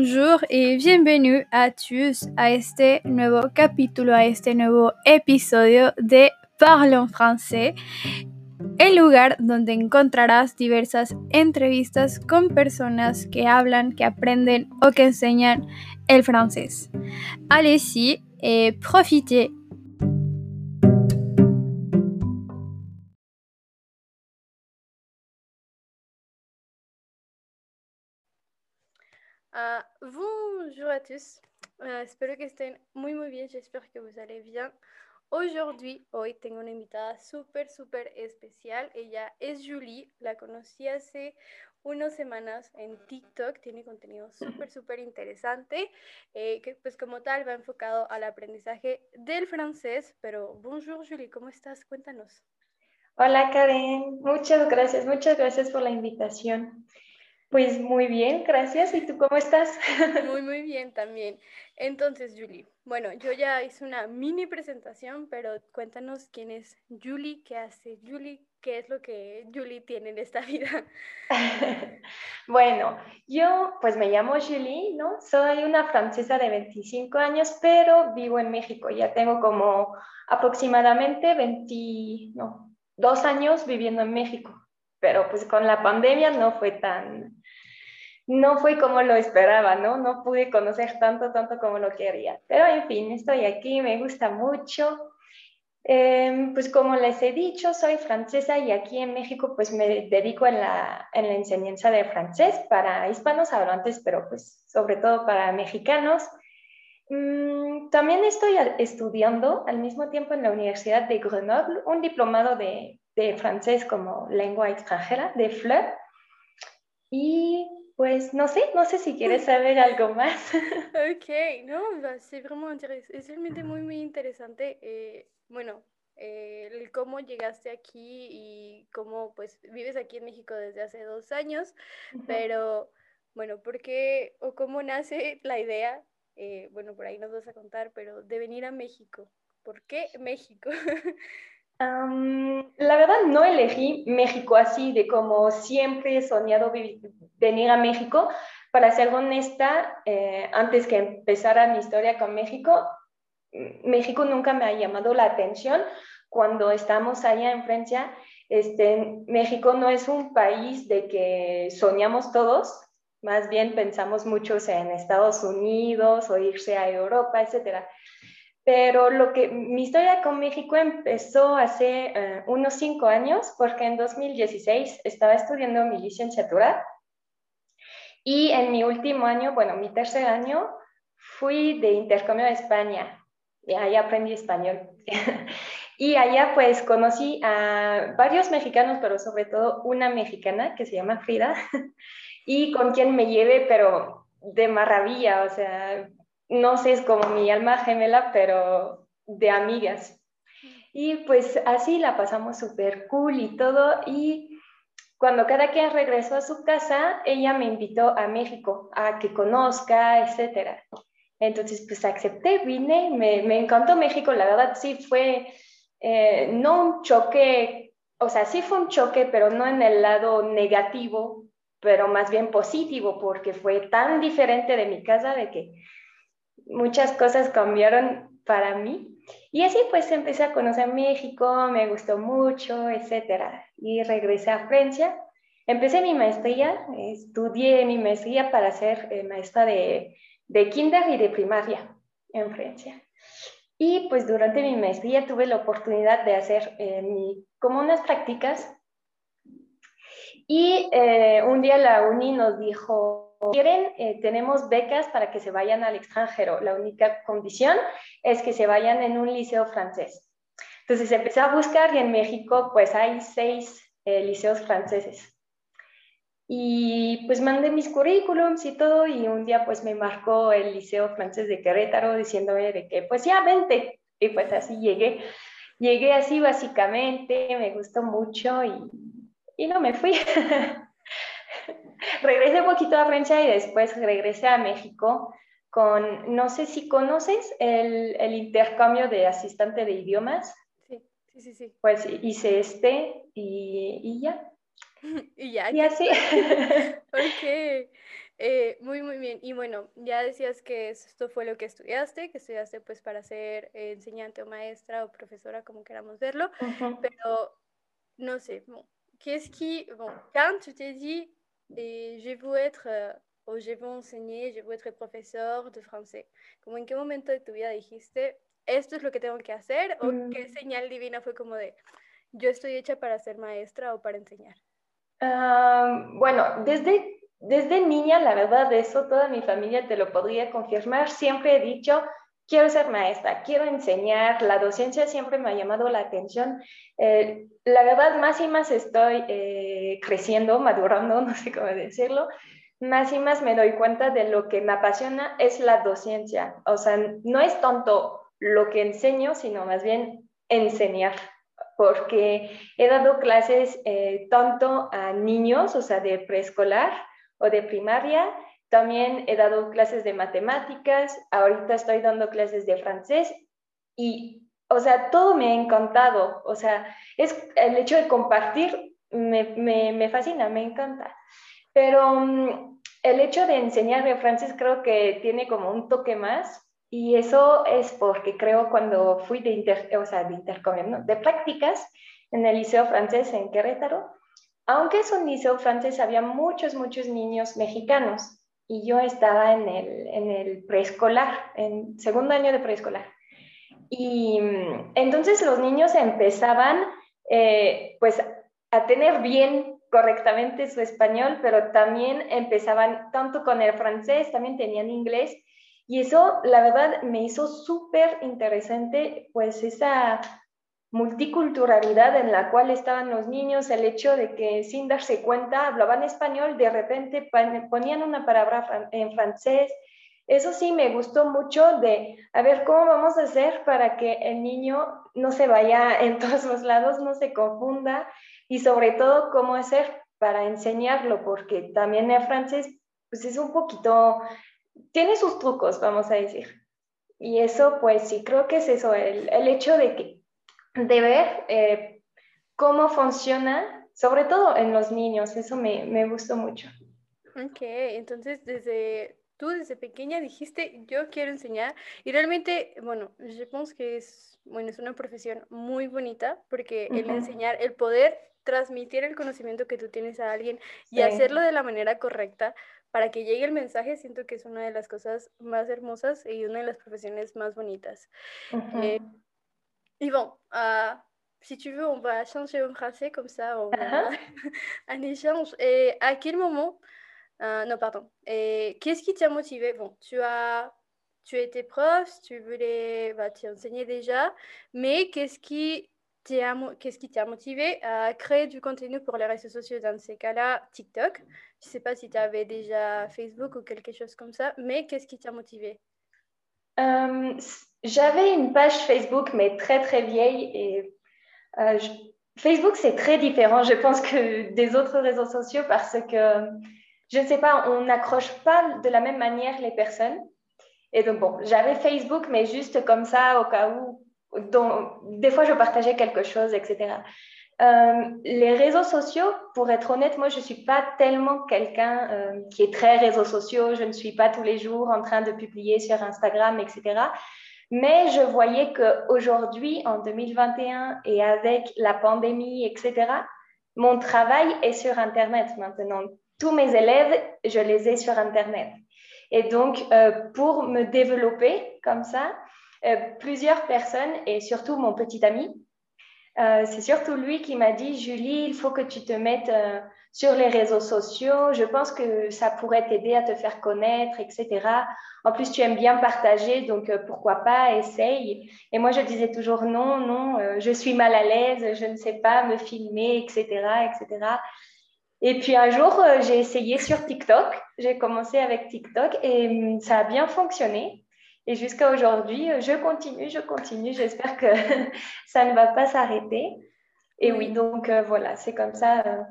bonjour et bienvenue à tous à este nuevo capítulo, a este nuevo episodio de Parle en français, el lugar donde encontrarás diversas entrevistas con personas que hablan, que aprenden o que enseñan el francés. Allez-y et profitez bonjour à tous, uh, espero que estén muy muy bien, j'espère que vous allez bien. Aujourd'hui, hoy tengo una invitada súper súper especial, ella es Julie, la conocí hace unas semanas en TikTok, tiene contenido súper súper interesante, eh, que pues como tal va enfocado al aprendizaje del francés, pero bonjour Julie, ¿cómo estás? Cuéntanos. Hola Karen, muchas gracias, muchas gracias por la invitación. Pues muy bien, gracias. ¿Y tú cómo estás? Muy, muy bien también. Entonces, Julie, bueno, yo ya hice una mini presentación, pero cuéntanos quién es Julie, qué hace Julie, qué es lo que Julie tiene en esta vida. bueno, yo pues me llamo Julie, ¿no? Soy una francesa de 25 años, pero vivo en México. Ya tengo como aproximadamente 22 años viviendo en México pero pues con la pandemia no fue tan, no fue como lo esperaba, ¿no? No pude conocer tanto, tanto como lo quería. Pero en fin, estoy aquí, me gusta mucho. Em, pues como les he dicho, soy francesa y aquí en México pues me dedico en la, en la enseñanza de francés para hispanos hablantes, pero pues sobre todo para mexicanos. Mm, también estoy estudiando al mismo tiempo en la Universidad de Grenoble un diplomado de de francés como lengua extranjera, de FLEUR. Y pues no sé, no sé si quieres saber algo más. ok, no, vraiment interesante, es realmente muy, muy interesante. Eh, bueno, eh, el cómo llegaste aquí y cómo pues vives aquí en México desde hace dos años, pero bueno, ¿por qué o cómo nace la idea? Eh, bueno, por ahí nos vas a contar, pero de venir a México. ¿Por qué México? la verdad no elegí México así, de como siempre he soñado venir a México. Para ser honesta, eh, antes que empezara mi historia con México, México nunca me ha llamado la atención. Cuando estamos allá en Francia, este, México no es un país de que soñamos todos, más bien pensamos muchos en Estados Unidos o irse a Europa, etcétera. Pero lo que mi historia con México empezó hace eh, unos cinco años, porque en 2016 estaba estudiando mi licenciatura. Y en mi último año, bueno, mi tercer año, fui de intercambio a España. Y ahí aprendí español. y allá pues conocí a varios mexicanos, pero sobre todo una mexicana que se llama Frida. Y con quien me llevé, pero de maravilla, o sea, no sé, es como mi alma gemela, pero de amigas. Y pues así la pasamos súper cool y todo. Y cuando cada quien regresó a su casa, ella me invitó a México a que conozca, etc. Entonces, pues acepté, vine, me, me encantó México, la verdad sí fue, eh, no un choque, o sea, sí fue un choque, pero no en el lado negativo, pero más bien positivo, porque fue tan diferente de mi casa de que muchas cosas cambiaron para mí. Y así pues empecé a conocer México, me gustó mucho, etcétera. Y regresé a Francia. Empecé mi maestría, estudié mi maestría para ser eh, maestra de, de kinder y de primaria en Francia. Y pues durante mi maestría tuve la oportunidad de hacer eh, mi, como unas prácticas. Y eh, un día la uni nos dijo, quieren, eh, tenemos becas para que se vayan al extranjero. La única condición es que se vayan en un liceo francés. Entonces empecé a buscar y en México pues hay seis eh, liceos franceses. Y pues mandé mis currículums y todo y un día pues me marcó el liceo francés de Querétaro diciéndome de que pues ya vente. Y pues así llegué. Llegué así básicamente, me gustó mucho y, y no me fui. regresé un poquito a Francia y después regresé a México con, no sé si conoces el, el intercambio de asistente de idiomas. Sí, sí, sí. sí. Pues hice este y, y ya. y ya. Y así. ok. Eh, muy, muy bien. Y bueno, ya decías que esto fue lo que estudiaste, que estudiaste pues para ser enseñante o maestra o profesora, como queramos verlo, pero no sé, bon, qu'est-ce qui, bon, quand tu t'es dit, et je veux être, euh, o je veux enseñar, je veux être profesor de français, como en qué momento de tu vida dijiste, esto es lo que tengo que hacer, o mm. qué señal divina fue como de, yo estoy hecha para ser maestra o para enseñar? Uh, bueno, desde desde niña, la verdad, de eso toda mi familia te lo podría confirmar. Siempre he dicho, quiero ser maestra, quiero enseñar, la docencia siempre me ha llamado la atención. Eh, la verdad, más y más estoy eh, creciendo, madurando, no sé cómo decirlo, más y más me doy cuenta de lo que me apasiona es la docencia. O sea, no es tanto lo que enseño, sino más bien enseñar porque he dado clases eh, tanto a niños, o sea, de preescolar, o de primaria. También he dado clases de matemáticas, ahorita estoy dando clases de francés y, o sea, todo me ha encantado. O sea, es el hecho de compartir me, me, me fascina, me encanta. Pero um, el hecho de enseñar de francés creo que tiene como un toque más y eso es porque creo cuando fui de, inter, o sea, de intercambio, ¿no? de prácticas en el Liceo Francés en Querétaro, aunque es un liceo francés, había muchos, muchos niños mexicanos y yo estaba en el, en el preescolar, en segundo año de preescolar. Y mm, entonces los niños empezaban eh, pues a tener bien correctamente su español, pero también empezaban tanto con el francés, también tenían inglés. Y eso, la verdad, me hizo súper interesante, pues esa multiculturalidad en la cual estaban los niños, el hecho de que sin darse cuenta hablaban español, de repente ponían una palabra en francés. Eso sí me gustó mucho de, a ver, ¿cómo vamos a hacer para que el niño no se vaya en todos los lados, no se confunda? Y sobre todo, ¿cómo hacer para enseñarlo? Porque también el francés, pues es un poquito, tiene sus trucos, vamos a decir. Y eso, pues sí, creo que es eso, el, el hecho de que de ver eh, cómo funciona, sobre todo en los niños, eso me, me gustó mucho. Ok, entonces desde tú desde pequeña dijiste yo quiero enseñar y realmente, bueno, yo pienso que es, bueno, es una profesión muy bonita porque el enseñar, el poder transmitir el conocimiento que tú tienes a alguien y hacerlo de la manera correcta para que llegue el mensaje, siento que es una de las cosas más hermosas y una de las profesiones más bonitas. Yvan, euh, si tu veux, on va changer en français, comme ça on a uh-huh. un échange. Et à quel moment, euh, non, pardon, et qu'est-ce qui t'a motivé? Bon, tu as, tu étais prof, tu voulais, bah, tu enseignais déjà, mais qu'est-ce qui t'a qu'est-ce qui t'a motivé à créer du contenu pour les réseaux sociaux? Dans ces cas-là TikTok. Je ne sais pas si tu avais déjà Facebook ou quelque chose comme ça, mais qu'est-ce qui t'a motivé? Euh, j'avais une page Facebook, mais très très vieille. Et euh, Facebook, c'est très différent, je pense, que des autres réseaux sociaux parce que, je ne sais pas, on n'accroche pas de la même manière les personnes. Et donc, bon, j'avais Facebook, mais juste comme ça, au cas où, dont, des fois, je partageais quelque chose, etc. Euh, les réseaux sociaux, pour être honnête, moi, je ne suis pas tellement quelqu'un euh, qui est très réseaux sociaux. Je ne suis pas tous les jours en train de publier sur Instagram, etc. Mais je voyais qu'aujourd'hui, en 2021, et avec la pandémie, etc., mon travail est sur Internet maintenant. Tous mes élèves, je les ai sur Internet. Et donc, euh, pour me développer comme ça, plusieurs personnes, et surtout mon petit ami, euh, c'est surtout lui qui m'a dit, Julie, il faut que tu te mettes euh, sur les réseaux sociaux. Je pense que ça pourrait t'aider à te faire connaître, etc. En plus, tu aimes bien partager, donc euh, pourquoi pas, essaye. Et moi, je disais toujours non, non, je suis mal à l'aise, je ne sais pas me filmer, etc., etc. Et puis un jour, j'ai essayé sur TikTok. J'ai commencé avec TikTok et hum, ça a bien fonctionné. Et jusqu'à aujourd'hui, euh, je continue, je continue. J'espère que ça ne va pas s'arrêter. Et oui, donc euh, voilà, c'est comme ça.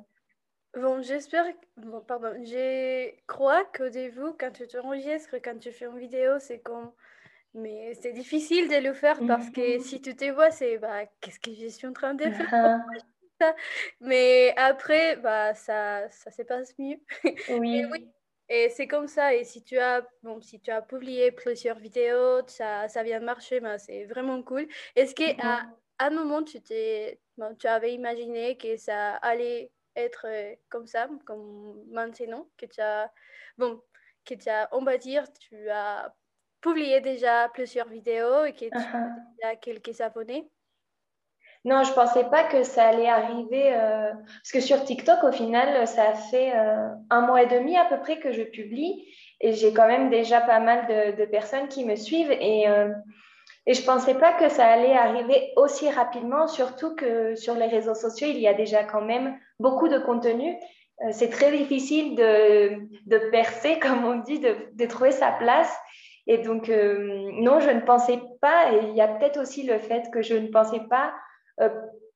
Bon, j'espère, bon, pardon, je crois qu'au début, quand tu t'enregistres, quand tu fais une vidéo, c'est comme, mais c'est difficile de le faire parce que mhm. si tu te vois, c'est, bah, qu'est-ce que je suis en train de faire? Mais après, bah, ça, ça se passe mieux. Oui. oui, Et c'est comme ça. Et si tu as, bon, si tu as publié plusieurs vidéos, ça, ça vient de marcher, mais c'est vraiment cool. Est-ce qu'à à un moment, tu, t'es, tu avais imaginé que ça allait être euh, comme ça, comme maintenant, que tu as, bon, que tu as, on va dire, tu as publié déjà plusieurs vidéos et que tu as quelques abonnés non, je pensais pas que ça allait arriver. Euh, parce que sur TikTok, au final, ça fait euh, un mois et demi à peu près que je publie. Et j'ai quand même déjà pas mal de, personnes qui me suivent. Et, euh, et je pensais pas que ça allait arriver aussi rapidement, surtout que sur les réseaux sociaux, il y a déjà quand même beaucoup de contenu. c'est très difficile de, de, percer, comme on dit, de, de trouver sa place. Et donc, non, je ne pensais pas. Et il y a peut-être aussi le fait que je ne pensais pas euh,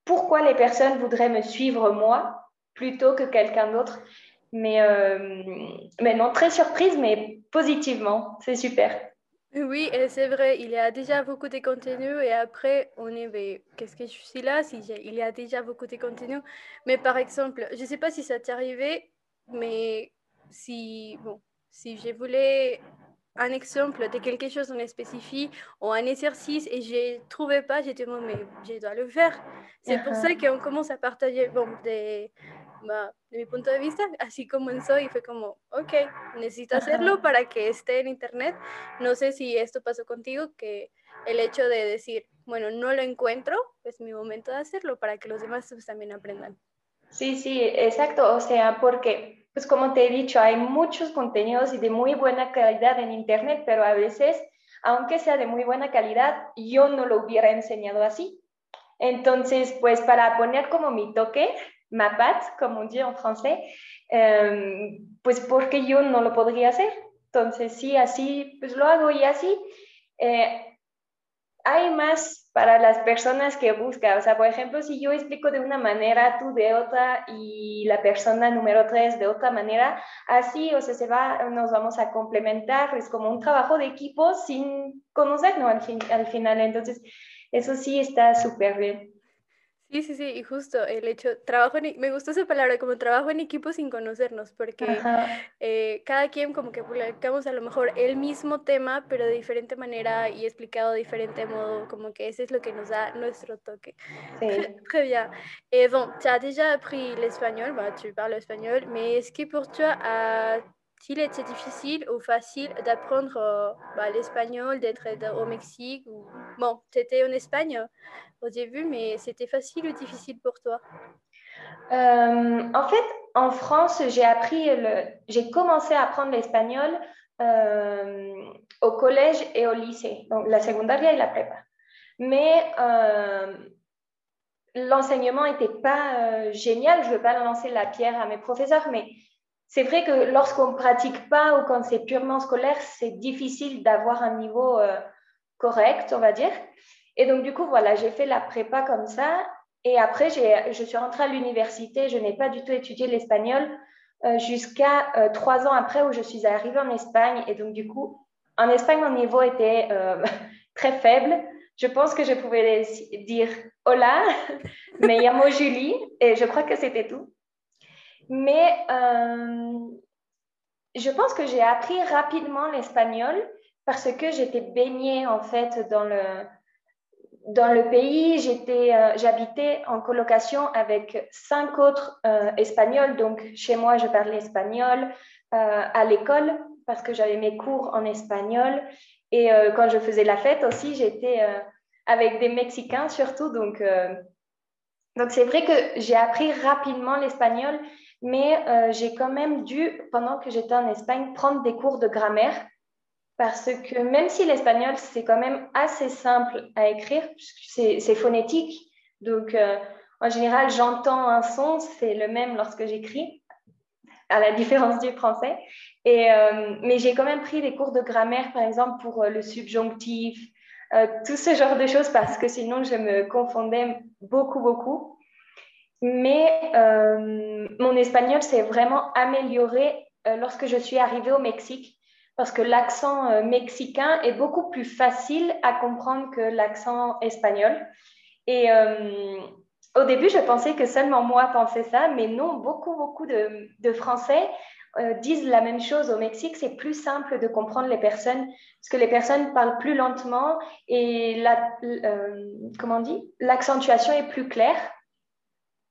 pourquoi les personnes voudraient me suivre moi plutôt que quelqu'un d'autre. Mais, euh, mais non, très surprise, mais positivement. C'est super. Oui, c'est vrai, il y a déjà beaucoup de contenus et après, on est, qu'est-ce que je suis là si Il y a déjà beaucoup de contenus. Mais par exemple, je ne sais pas si ça t'est arrivé, mais si, bon, si je voulais un exemple de quelque chose en spécifique ou un exercice et je ne trouvais pas, j'étais bon, mais je dois le faire. C'est pour ça qu'on commence à partager bon, de, bah, de mi punto de vista. Así comenzó y fue como, ok, necesito hacerlo para que esté en internet. No sé si esto pasó contigo, que el hecho de decir, bueno, no lo encuentro, es mi momento de hacerlo para que los demás pues, también aprendan. Sí, sí, exacto. O sea, porque pues como te he dicho, hay muchos contenidos y de muy buena calidad en Internet, pero a veces, aunque sea de muy buena calidad, yo no lo hubiera enseñado así. Entonces, pues para poner como mi toque, ma patte, como dit en français, em, pues porque yo no lo podría hacer. Entonces, sí, así, pues lo hago y así. Eh, hay más para las personas que buscan. O sea, por ejemplo, si yo explico de una manera, tú de otra y la persona número tres de otra manera, así, o sea, se va, nos vamos a complementar. Es como un trabajo de equipo sin conocernos al, fin, al final. Entonces, eso sí está súper bien. Sí, sí, sí, y justo el hecho, trabajo en, e, me gustó esa palabra, como trabajo en equipo sin conocernos, porque eh, cada quien como que publicamos a lo mejor el mismo tema, pero de diferente manera y explicado de diferente modo, como que ese es lo que nos da nuestro toque. Sí. Très bien. Et bon, tu as déjà appris l'espagnol, bah, tu parles espagnol, mais est-ce que pour toi, a-t-il été difficile ou facile d'apprendre euh, bah, l'espagnol, d'être au Mexique ou... Bon, tu étais en Espagne au début, mais c'était facile ou difficile pour toi? Euh, En fait, en France, j'ai appris, le... j'ai commencé à apprendre l'espagnol euh, au collège et au lycée, donc la secondaire et la prépa. Mais euh, l'enseignement n'était pas génial. Je ne veux pas lancer la pierre à mes professeurs, mais c'est vrai que lorsqu'on ne pratique pas ou quand c'est purement scolaire, c'est difficile d'avoir un niveau correct, on va dire. Et donc, du coup, voilà, j'ai fait la prépa comme ça. Et après, je suis rentrée à l'université. Je n'ai pas du tout étudié l'espagnol euh, jusqu'à euh, trois ans après où je suis arrivée en Espagne. Et donc, du coup, en Espagne, mon niveau était euh, très faible. Je pense que je pouvais dire hola, me llamo Julie, et je crois que c'était tout. Mais je pense que j'ai appris rapidement l'espagnol parce que j'étais baignée en fait dans le, dans le pays, j'étais, euh, j'habitais en colocation avec cinq autres euh, Espagnols. Donc, chez moi, je parlais espagnol euh, à l'école parce que j'avais mes cours en espagnol. Et quand je faisais la fête aussi, j'étais avec des Mexicains surtout. Donc, donc c'est vrai que j'ai appris rapidement l'espagnol, mais j'ai quand même dû, pendant que j'étais en Espagne, prendre des cours de grammaire parce que même si l'espagnol, c'est quand même assez simple à écrire, c'est phonétique, donc euh, en général, j'entends un son, c'est le même lorsque j'écris, à la différence du français. Et, euh, mais j'ai quand même pris des cours de grammaire, par exemple, pour euh, le subjonctif, tout ce genre de choses, parce que sinon, je me confondais beaucoup, beaucoup. Mais mon espagnol s'est vraiment amélioré lorsque je suis arrivée au Mexique parce que l'accent euh, mexicain est beaucoup plus facile à comprendre que l'accent espagnol. Et euh, au début, je pensais que seulement moi pensais ça, mais non, beaucoup, beaucoup de, Français euh, disent la même chose au Mexique, c'est plus simple de comprendre les personnes parce que les personnes parlent plus lentement et la, euh, comment dit, l'accentuation est plus claire.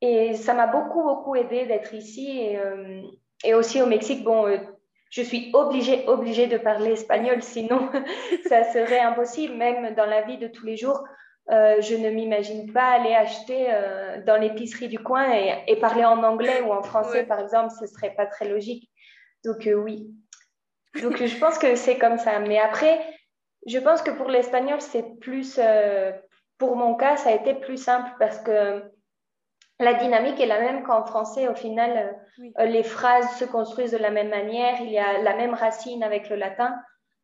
Et ça m'a beaucoup, beaucoup aidé d'être ici. Et, euh, et, aussi au Mexique, bon, je suis obligée, obligée de parler espagnol, sinon ça serait impossible, même dans la vie de tous les jours. Euh, je ne m'imagine pas aller acheter euh, dans l'épicerie du coin et, parler en anglais ou en français, par exemple, ce serait pas très logique. Donc euh, oui. Donc je pense que c'est comme ça. Mais après, je pense que pour l'espagnol, c'est plus, pour mon cas, ça a été plus simple parce que la dynamique est la même qu'en français. Au final, les phrases se construisent de la même manière. Il y a la même racine avec le latin.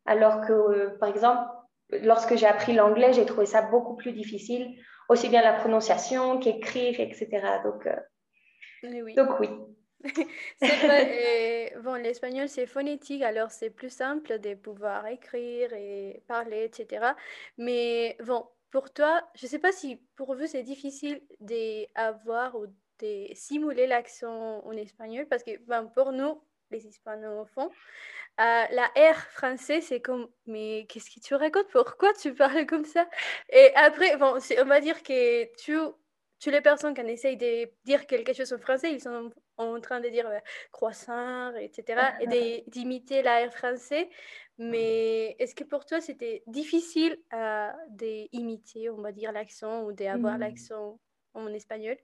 Alors que, par exemple, lorsque j'ai appris l'anglais, j'ai trouvé ça beaucoup plus difficile, aussi bien la prononciation qu'écrire, etc. Donc, euh, oui. Donc oui. Euh, bon, l'espagnol, c'est phonétique, alors c'est plus simple de pouvoir écrire et parler, etc. Mais bon, pour toi, je ne sais pas si pour vous c'est difficile d'avoir ou de simuler l'accent en espagnol, parce que bon, pour nous, les hispanophones, euh, la R français, c'est comme, mais qu'est-ce que tu racontes? Pourquoi tu parles comme ça? Et après, bon, on va dire que tu, tu les personnes qui essayent de dire quelque chose en français, ils sont en train de dire euh, croissant, etc., et d'imiter la R français. Mais est-ce que pour toi, c'était difficile euh, d'imiter, on va dire, l'accent ou d'avoir mmh. l'accent en espagnol?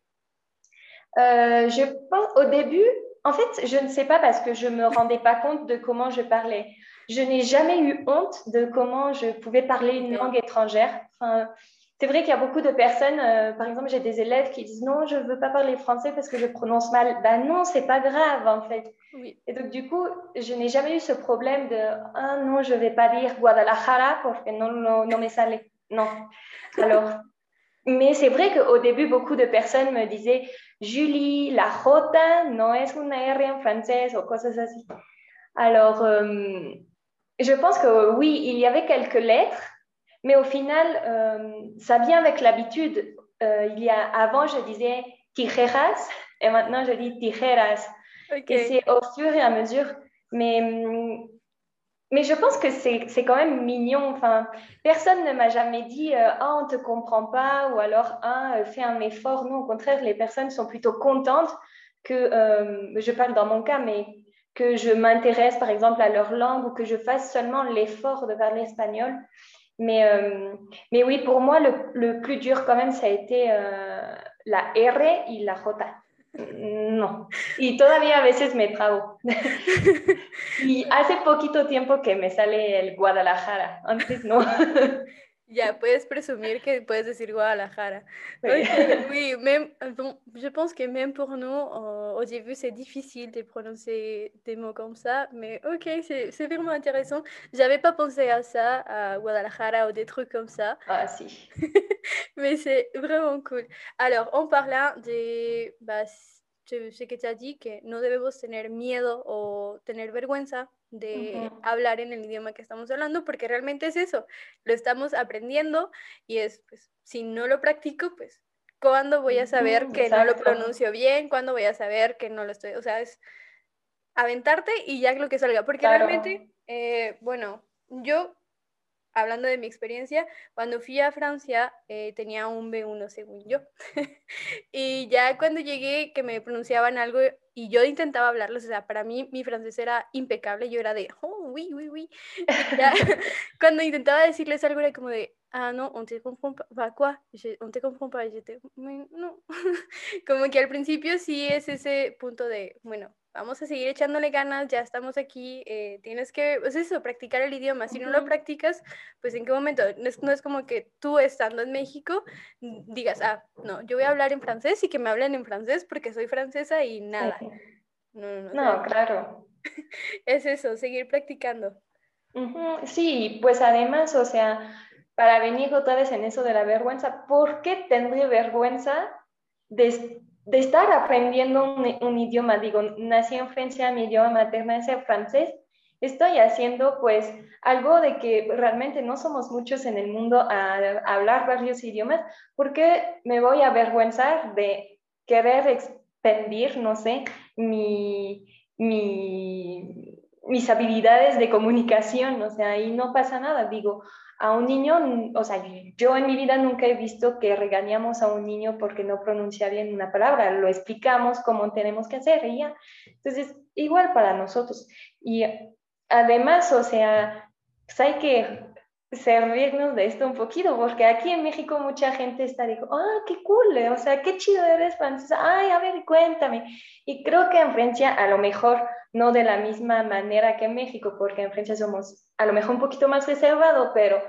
Je pense, au début, en fait, je ne sais pas parce que je ne me rendais pas compte de comment je parlais. Je n'ai jamais eu honte de comment je pouvais parler une langue étrangère. Enfin, c'est vrai qu'il y a beaucoup de personnes, euh, par exemple, j'ai des élèves qui disent non, je ne veux pas parler français parce que je prononce mal. Ben non, c'est pas grave en fait. Et donc du coup, je n'ai jamais eu ce problème de ah non, je ne vais pas dire Guadalajara parce que non, non, non me sale. Non. Alors, mais c'est vrai qu'au début, beaucoup de personnes me disaient Julie, la J no es una R en français ou cosas así. Alors, euh, je pense que oui, il y avait quelques lettres, mais au final, euh, ça vient avec l'habitude. Euh, il y a, avant, je disais tijeras et maintenant je dis tijeras. Et c'est au fur et à mesure. Mais mais je pense que c'est quand même mignon. Enfin, personne ne m'a jamais dit Ah, on ne te comprend pas ou alors Ah, fais un effort. Non, au contraire, les personnes sont plutôt contentes que, euh, je parle dans mon cas, mais que je m'intéresse par exemple à leur langue ou que je fasse seulement l'effort de parler espagnol. Mais, euh, mais oui, pour moi, le, le, plus dur quand même, ça a été la R et la J. No, y todavía a veces me trabo. y hace poquito tiempo que me sale el Guadalajara, antes no. Ya, puedes presumir que puedes decir Guadalajara. Oui, même, bon, je pense que même pour nous, au début, c'est difficile de prononcer des mots comme ça, mais ok, c'est vraiment intéressant. J'avais pas pensé à ça, à Guadalajara ou des trucs comme ça. Ah, si. mais c'est vraiment cool. Alors, en parlant de bah, dit que no debemos tener miedo o tener vergüenza de hablar en el idioma que estamos hablando, porque realmente es eso, lo estamos aprendiendo y es, pues, si no lo practico, pues, ¿cuándo voy a saber que no lo pronuncio bien? ¿Cuándo voy a saber que no lo estoy? O sea, es aventarte y ya lo que salga, porque realmente, eh, bueno, yo hablando de mi experiencia, cuando fui a Francia eh, tenía un B1 según yo. y ya cuando llegué que me pronunciaban algo y yo intentaba hablarlos, o sea, para mí mi francés era impecable, yo era de, oh, oui, oui, oui. cuando intentaba decirles algo era como de, ah, no, on te comprend pas, quoi? On te comprend pas, no. como que al principio sí es ese punto de, bueno, vamos a seguir echándole ganas, ya estamos aquí, eh, tienes que, pues eso, practicar el idioma. Si no lo practicas, pues en qué momento, no es, como que tú estando en México digas, ah, no, yo voy a hablar en francés y que me hablen en francés porque soy francesa y nada. No, no, no, claro. es eso, seguir practicando. Sí, pues además, o sea, para venir otra vez en eso de la vergüenza, ¿por qué tendría vergüenza de de estar aprendiendo un, idioma, digo, nací en Francia, mi idioma materno es el francés, estoy haciendo pues algo de que realmente no somos muchos en el mundo a, hablar varios idiomas, porque me voy a avergüenzar de querer expandir, no sé, mi, mi, mis habilidades de comunicación, o sea, ahí no pasa nada. Digo, a un niño, o sea, yo en mi vida nunca he visto que regañamos a un niño porque no pronuncia bien una palabra, lo explicamos cómo tenemos que hacer y ya. Entonces, igual para nosotros. Y además, o sea, pues hay que servirnos de esto un poquito, porque aquí en México mucha gente está dijo, ah, qué cool, o sea, qué chido eres francesa, ay, a ver, cuéntame. Y creo que en Francia a lo mejor no de la misma manera que en México, porque en Francia somos a lo mejor un poquito más reservado, pero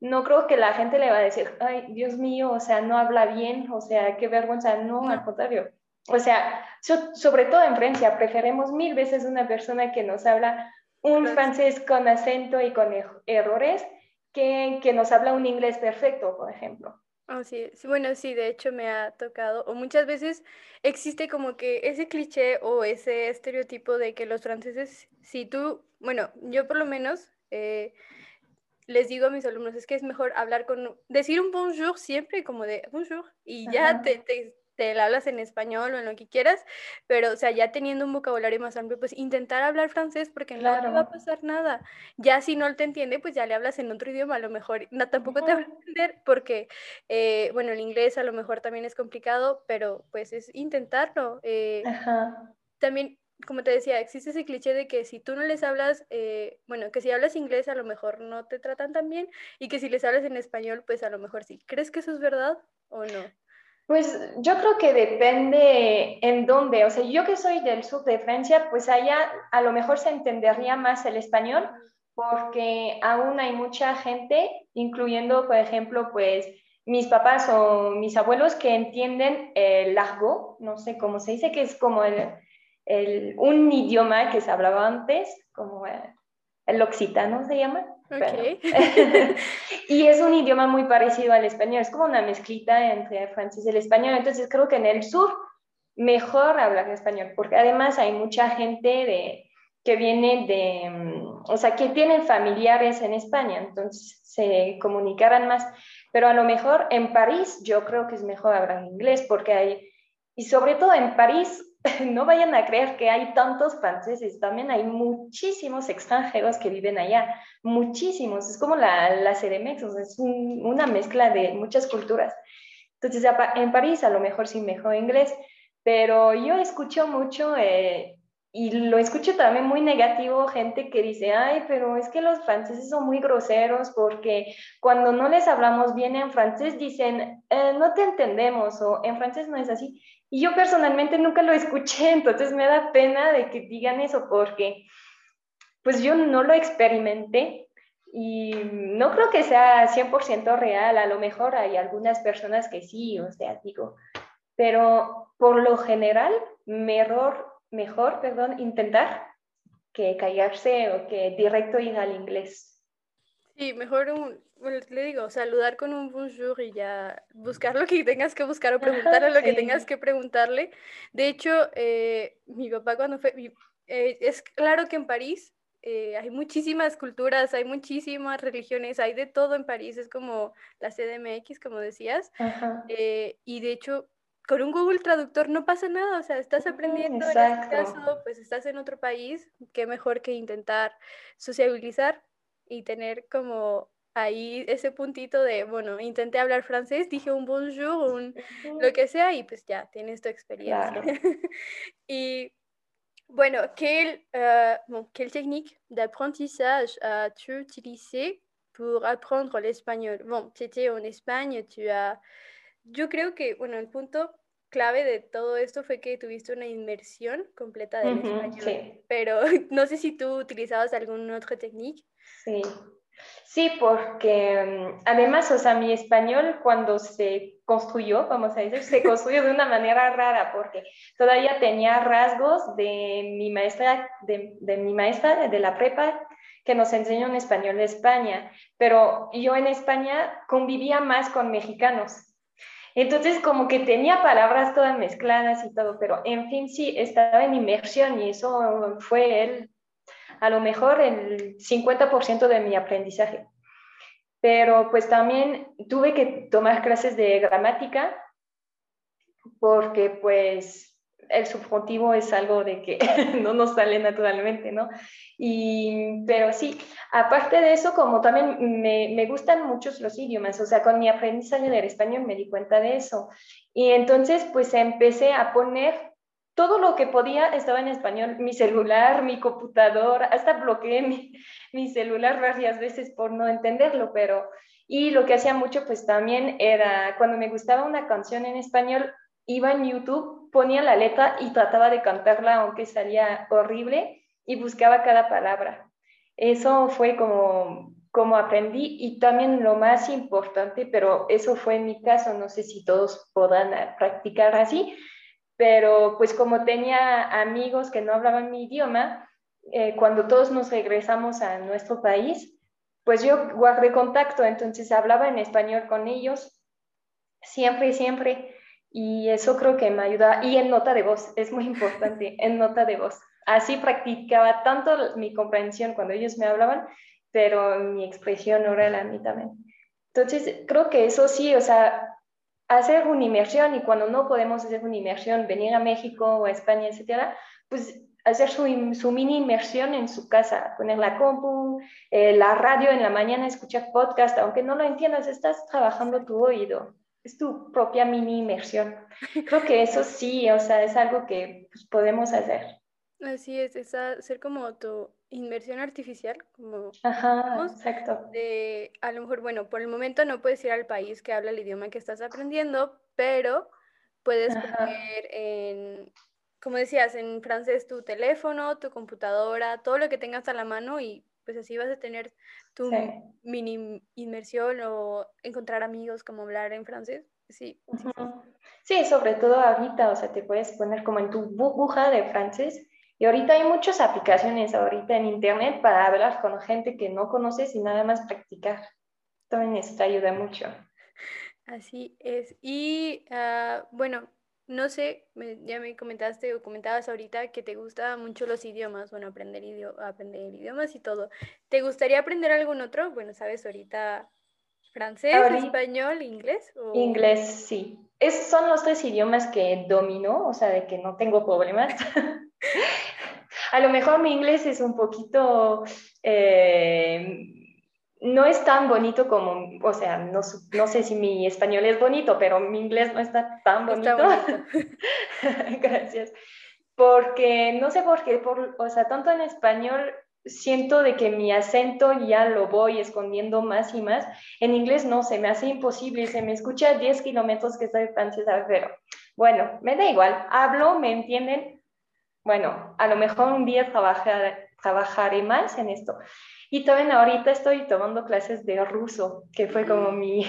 no creo que la gente le va a decir, ay, Dios mío, o sea, no habla bien, o sea, qué vergüenza, no, al contrario. O sea, sobre todo en Francia, preferimos mil veces una persona que nos habla un francés con acento y con errores que, que nos habla un inglés perfecto, por ejemplo. Oh, sí, bueno, sí, de hecho me ha tocado, o muchas veces existe como que ese cliché o ese estereotipo de que los franceses, si tú, bueno, yo por lo menos eh, les digo a mis alumnos, es que es mejor hablar con, decir un bonjour siempre como de bonjour y ya te, te la hablas en español o en lo que quieras, pero, o sea, ya teniendo un vocabulario más amplio, pues intentar hablar francés porque no te va a pasar nada. Ya si no te entiende, pues ya le hablas en otro idioma, a lo mejor no, tampoco te va a entender porque, eh, bueno, el inglés a lo mejor también es complicado, pero pues es intentarlo. Eh, también como te decía, existe ese cliché de que si tú no les hablas, eh, bueno, que si hablas inglés a lo mejor no te tratan tan bien y que si les hablas en español, pues a lo mejor sí. ¿Crees que eso es verdad o no? Pues yo creo que depende en dónde. O sea, yo que soy del sur de Francia, pues allá a lo mejor se entendería más el español porque aún hay mucha gente, incluyendo, por ejemplo, pues mis papás o mis abuelos que entienden el largo, no sé cómo se dice, que es como el, un idioma que se hablaba antes, como el occitano se llama. y es un idioma muy parecido al español, es como una mezclita entre el francés y el español. Entonces creo que en el sur mejor hablar español, porque además hay mucha gente de, que viene de, mm, o sea, que tienen familiares en España, entonces se comunicarán más. Pero a lo mejor en París yo creo que es mejor hablar inglés, porque hay, y sobre todo en París no vayan a creer que hay tantos franceses, también hay muchísimos extranjeros que viven allá, muchísimos, es como la, la CDMX, es una mezcla de muchas culturas. Entonces, en París a lo mejor sí mejor inglés, pero yo escucho mucho, eh, y lo escucho también muy negativo, gente que dice, ay, pero es que los franceses son muy groseros porque cuando no les hablamos bien en francés dicen, eh, no te entendemos o en francés no es así. Y yo personalmente nunca lo escuché, entonces me da pena de que digan eso porque pues yo no lo experimenté y no creo que sea 100% real, a lo mejor hay algunas personas que sí, o sea, digo, pero por lo general, mejor, mejor, perdón, intentar que callarse o que directo ir al inglés. Sí, mejor un, le digo, saludar con un bonjour y ya buscar lo que tengas que buscar o preguntarle lo que tengas que preguntarle. De hecho, eh, mi papá cuando fue, eh, es claro que en París eh, hay muchísimas culturas, hay muchísimas religiones, hay de todo en París, es como la CDMX, como decías. y de hecho, con un Google Traductor no pasa nada, o sea, estás aprendiendo, en este caso, pues estás en otro país, qué mejor que intentar sociabilizar y tener como ahí ese puntito de, bueno, intenté hablar francés, dije un bonjour, un lo que sea y pues ya tienes tu experiencia. y bueno, quelle, euh, bon, quelle technique d'apprentissage as-tu utilisé pour apprendre l'espagnol Bon, tu étais en Espagne, tu as... Yo creo que, bueno, el punto clave de todo esto fue que tuviste una inmersión completa del español. Pero no sé si tú utilizabas alguna otra técnica. Sí. Sí, porque mm, además, o sea, mi español cuando se construyó, vamos a decir, se construyó de una manera rara, porque todavía tenía rasgos de mi maestra, de, de mi maestra de la prepa, que nos enseñó en español de España, pero yo en España convivía más con mexicanos. Entonces, como que tenía palabras todas mezcladas y todo, pero en fin, sí, estaba en inmersión y eso fue el a lo mejor el 50% de mi aprendizaje. Pero pues también tuve que tomar clases de gramática porque pues el subjuntivo es algo de que no nos sale naturalmente, ¿no? Y, pero sí, aparte de eso, como también me, me gustan muchos los idiomas, o sea, con mi aprendizaje del español me di cuenta de eso. Y entonces, pues empecé a poner todo lo que podía estaba en español, mi celular, mi computador, hasta bloqueé mi, celular varias veces por no entenderlo, pero y lo que hacía mucho pues también era cuando me gustaba una canción en español, iba en YouTube, ponía la letra y trataba de cantarla aunque salía horrible y buscaba cada palabra. Eso fue como, como aprendí y también lo más importante, pero eso fue en mi caso, no sé si todos podrán practicar así, pero pues como tenía amigos que no hablaban mi idioma, eh, cuando todos nos regresamos a nuestro país, pues yo guardé contacto, entonces hablaba en español con ellos, siempre, siempre, y eso creo que me ayuda, y en nota de voz, es muy importante, en nota de voz. Así practicaba tanto mi comprensión cuando ellos me hablaban, pero mi expresión oral a mí también. Entonces, creo que eso sí, o sea, hacer una inmersión y cuando no podemos hacer una inmersión, venir a México o a España, etcétera, pues hacer su, su, mini inmersión en su casa, poner la compu, eh, la radio en la mañana, escuchar podcast, aunque no lo entiendas, estás trabajando tu oído es tu propia mini inmersión. Creo que eso sí, o sea, es algo que pues, podemos hacer. Así es, es hacer como tu inmersión artificial, como... Ajá, exacto. De, a lo mejor, bueno, por el momento no puedes ir al país que habla el idioma que estás aprendiendo, pero puedes poner en, como decías, en francés tu teléfono, tu computadora, todo lo que tengas a la mano y pues así vas a tener tu mini inmersión o encontrar amigos como hablar en francés. Sí. Sí, sobre todo ahorita, o sea, te puedes poner como en tu burbuja de francés. Y ahorita hay muchas aplicaciones ahorita en internet para hablar con gente que no conoces y nada más practicar. También eso te ayuda mucho. Así es. Y uh, bueno, no sé, ya me comentaste o comentabas ahorita que te gustan mucho los idiomas, bueno, aprender, aprender idiomas y todo. ¿Te gustaría aprender algún otro? Bueno, sabes, ahorita francés, español, inglés. Inglés, sí. Esos son los tres idiomas que domino, o sea, de que no tengo problemas. A lo mejor mi inglés es un poquito... Eh, no es tan bonito como, o sea, no, no, sé si mi español es bonito, pero mi inglés no está tan bonito. Gracias. Porque, no sé por qué, por, o sea, tanto en español siento de que mi acento ya lo voy escondiendo más y más. En inglés no, se me hace imposible, se me escucha a 10 kilómetros que soy francesa, pero bueno, me da igual, hablo, me entienden. Bueno, a lo mejor un día trabajaré más en esto. Y también ahorita estoy tomando clases de ruso, que fue como mi,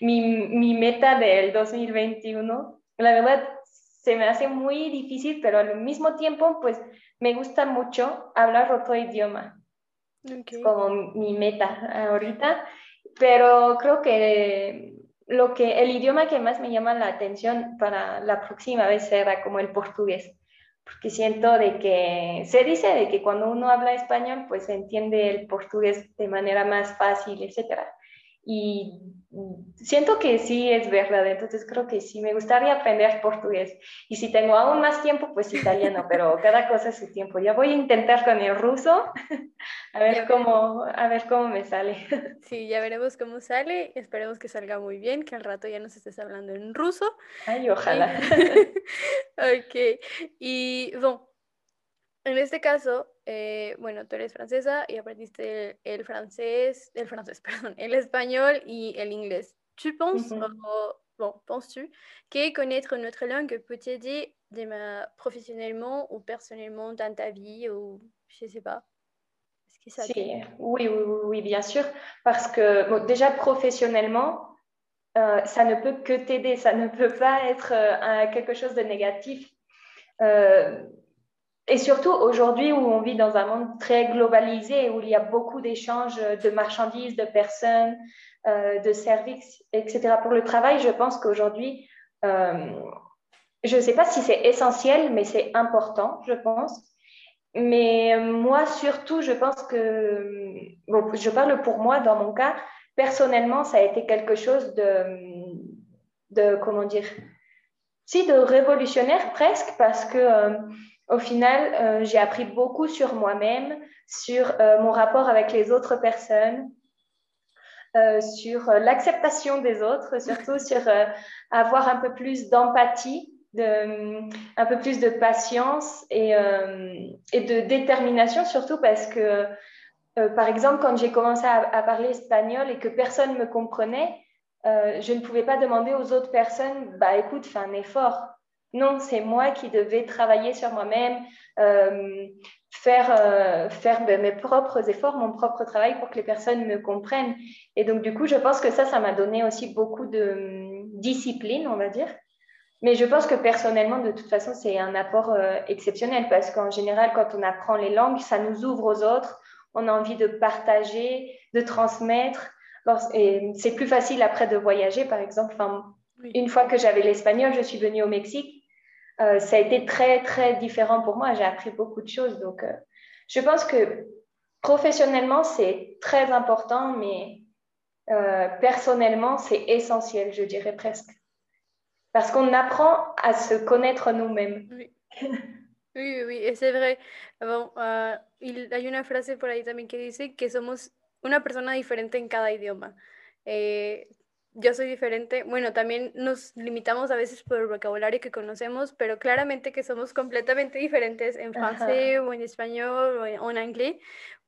mi, mi meta del 2021. La verdad, se me hace muy difícil, pero al mismo tiempo, pues me gusta mucho hablar otro idioma. Es como mi meta ahorita. Pero creo que lo que el idioma que más me llama la atención para la próxima vez será como el portugués porque siento de que se dice de que cuando uno habla español, pues se entiende el portugués de manera más fácil, etcétera. Y siento que sí es verdad, entonces creo que sí me gustaría aprender portugués. Y si tengo aún más tiempo, pues italiano, pero cada cosa es su tiempo. Ya voy a intentar con el ruso, a ver, cómo, a ver cómo me sale. Sí, ya veremos cómo sale. Esperemos que salga muy bien, que al rato ya nos estés hablando en ruso. Ay, ojalá. ok. Y bueno, en este caso, eh, bueno, tú eres francesa y aprendiste el, francés, el francés, perdón, el español y el inglés. Tu penses, bon, penses-tu que connaître notre langue peut t'aider professionnellement ou personnellement dans ta vie ou je sais pas? Oui, oui, oui, bien sûr, parce que déjà professionnellement, euh, ça ne peut que t'aider, ça ne peut pas être euh, quelque chose de négatif. Euh, et surtout aujourd'hui où on vit dans un monde très globalisé, où il y a beaucoup d'échanges de marchandises, de personnes, euh, de services, etc. Pour le travail, je pense qu'aujourd'hui, euh, je ne sais pas si c'est essentiel, mais c'est important, je pense. Mais moi, surtout, je pense que, bon, je parle pour moi dans mon cas, personnellement, ça a été quelque chose de, de comment dire, si de révolutionnaire presque, parce que au final, j'ai appris beaucoup sur moi-même, sur mon rapport avec les autres personnes, sur l'acceptation des autres, surtout sur avoir un peu plus d'empathie de, un peu plus de patience et, euh, de détermination, surtout parce que, euh, par exemple, quand j'ai commencé à, parler espagnol et que personne ne me comprenait, euh, je ne pouvais pas demander aux autres personnes, bah écoute, fais un effort. Non, c'est moi qui devais travailler sur moi-même, faire, faire mes propres efforts, mon propre travail pour que les personnes me comprennent. Et donc, du coup, je pense que ça, ça m'a donné aussi beaucoup de discipline, on va dire. Mais je pense que personnellement, de toute façon, c'est un apport euh, exceptionnel parce qu'en général, quand on apprend les langues, ça nous ouvre aux autres. On a envie de partager, de transmettre. Et c'est plus facile après de voyager, par exemple. Enfin, Une fois que j'avais l'espagnol, je suis venue au Mexique. Euh, ça a été très, très différent pour moi. J'ai appris beaucoup de choses. Donc, euh, je pense que professionnellement, c'est très important, mais personnellement, c'est essentiel, je dirais presque parce qu'on apprend à se connaître nous-mêmes. Oui. Oui, oui, es vrai. Bon, uh, y hay una frase por ahí también que dice que somos una persona diferente en cada idioma. Eh, yo soy diferente. Bueno, también nos limitamos a veces por el vocabulario que conocemos, pero claramente que somos completamente diferentes en francés o en español o en, o en, inglés,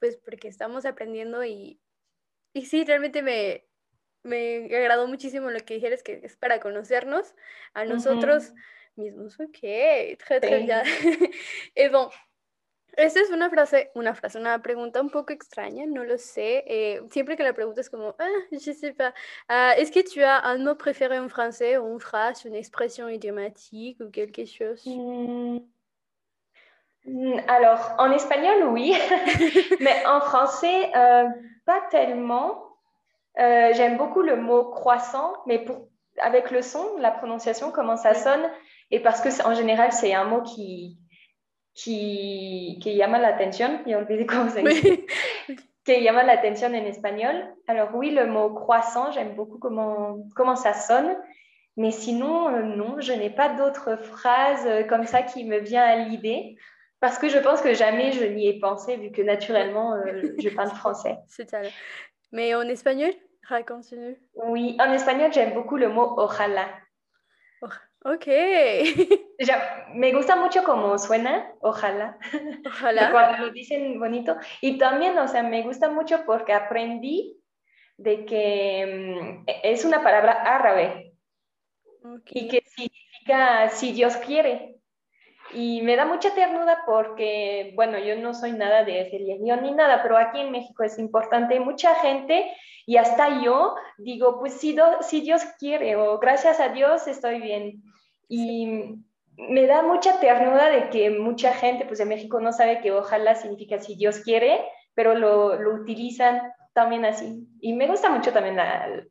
pues porque estamos aprendiendo y, y sí, realmente me, me agradó muchísimo lo que dijeras, que es para conocernos a nosotros mismos. Ok, très, très bien. Et bon, esta es una frase, una frase, una pregunta un poco extraña, no lo sé. Eh, siempre que la pregunta es como, ah, je sais pas. Uh, Est-ce que tu as un mot préféré en français, ou une phrase, une expression idiomatique ou quelque chose? Mm. Mm, Alors, en espagnol, oui, mais en français, euh, pas tellement. Euh, j'aime beaucoup le mot croissant, mais pour, avec le son, la prononciation, comment ça sonne, et parce que en général, c'est un mot qui, qui, qui llama la atención, j'ai oublié comment ça dit, qui llama la atención en espagnol. Alors oui, le mot croissant, j'aime beaucoup comment, comment ça sonne, mais sinon, euh, non, je n'ai pas d'autres phrases euh, comme ça qui me vient à l'idée. Parce que je pense que jamais je n'y ai pensé, vu que naturellement, je parle français. C'est ça. Mais en espagnol Continue. Oui, en espagnol, j'aime beaucoup le mot ojalá. Ok. me gusta mucho cómo suena, ojalá. Ojalá. Cuando lo dicen bonito. Y también, o sea, me gusta mucho porque aprendí de que mm, es una palabra árabe y que significa si Dios quiere. Y me da mucha ternura porque, bueno, yo no soy nada de religión ni nada, pero aquí en México es importante. Mucha gente, y hasta yo, digo, pues si, si Dios quiere o gracias a Dios estoy bien. Y me da mucha ternura de que mucha gente, pues en México no sabe que ojalá significa si Dios quiere, pero lo, lo utilizan también así. Y me gusta mucho también la,